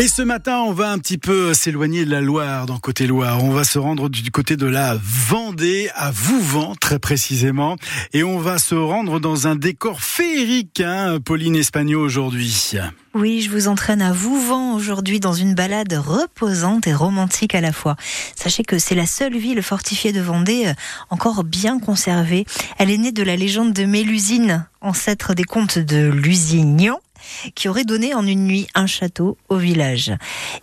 Et ce matin, on va un petit peu s'éloigner de la Loire, dans côté Loire. On va se rendre du côté de la Vendée, à Vouvant, très précisément. Et on va se rendre dans un décor féerique, hein, Pauline Espagnol, aujourd'hui. Oui, je vous entraîne à Vouvant aujourd'hui dans une balade reposante et romantique à la fois. Sachez que c'est la seule ville fortifiée de Vendée euh, encore bien conservée. Elle est née de la légende de Mélusine, ancêtre des comtes de Lusignan qui aurait donné en une nuit un château au village.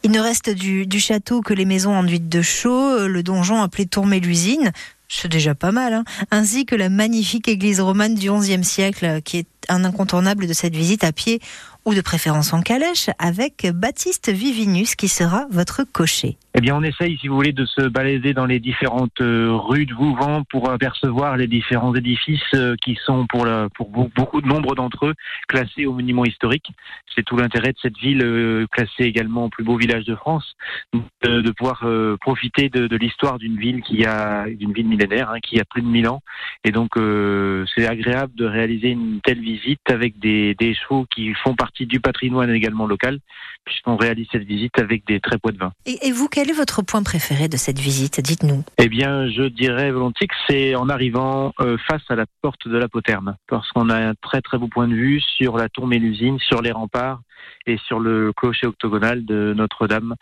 Il ne reste du, château que les maisons enduites de chaux, le donjon appelé Tour Mélusine, c'est déjà pas mal, hein. ainsi que la magnifique église romane du XIe siècle, qui est un incontournable de cette visite à pied ou de préférence en calèche, avec Baptiste Vivinus qui sera votre cocher. Eh bien, on essaye, si vous voulez, de se balader dans les différentes euh, rues de Vouvant pour apercevoir les différents édifices euh, qui sont, pour, la, pour beaucoup de nombre d'entre eux, classés au monument historique. C'est tout l'intérêt de cette ville euh, classée également au plus beau village de France, de pouvoir profiter de, l'histoire d'une ville qui a, d'une ville millénaire, hein, qui a plus de 1000 ans. Et donc, c'est agréable de réaliser une telle visite avec des, des chevaux qui font partie du patrimoine également local, puisqu'on réalise cette visite avec des trépots de vin. Et, vous, est votre point préféré de cette visite Dites-nous. Eh bien, je dirais volontiers que c'est en arrivant euh, face à la porte de la Poterne, parce qu'on a un très très beau point de vue sur la tour Mélusine, sur les remparts et sur le clocher octogonal de Notre-Dame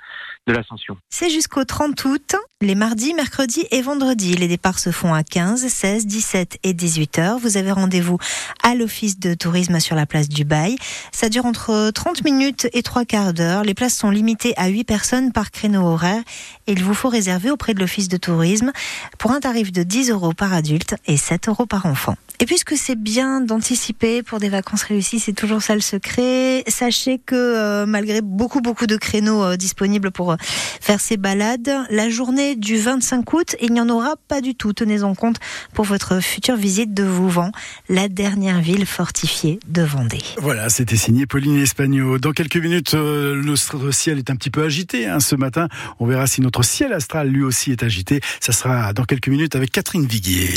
de l'Ascension. C'est jusqu'au 30 août, les mardis, mercredis et vendredis. Les départs se font à 15, 16, 17 et 18 heures. Vous avez rendez-vous à l'office de tourisme sur la place du Bail. Ça dure entre 30 minutes et 3 quarts d'heure. Les places sont limitées à 8 personnes par créneau horaire et il vous faut réserver auprès de l'office de tourisme pour un tarif de 10 euros par adulte et 7 euros par enfant. Et puisque c'est bien d'anticiper pour des vacances réussies, c'est toujours ça le secret. Sachez que euh, malgré beaucoup beaucoup de créneaux euh, disponibles pour euh, faire ces balades, la journée du 25 août, il n'y en aura pas du tout. Tenez-en compte pour votre future visite de Vouvant, la dernière ville fortifiée de Vendée. Voilà, c'était signé Pauline Espagnol. Dans quelques minutes, notre ciel est un petit peu agité hein, ce matin. On verra si notre ciel astral lui aussi est agité. Ça sera dans quelques minutes avec Catherine Viguier.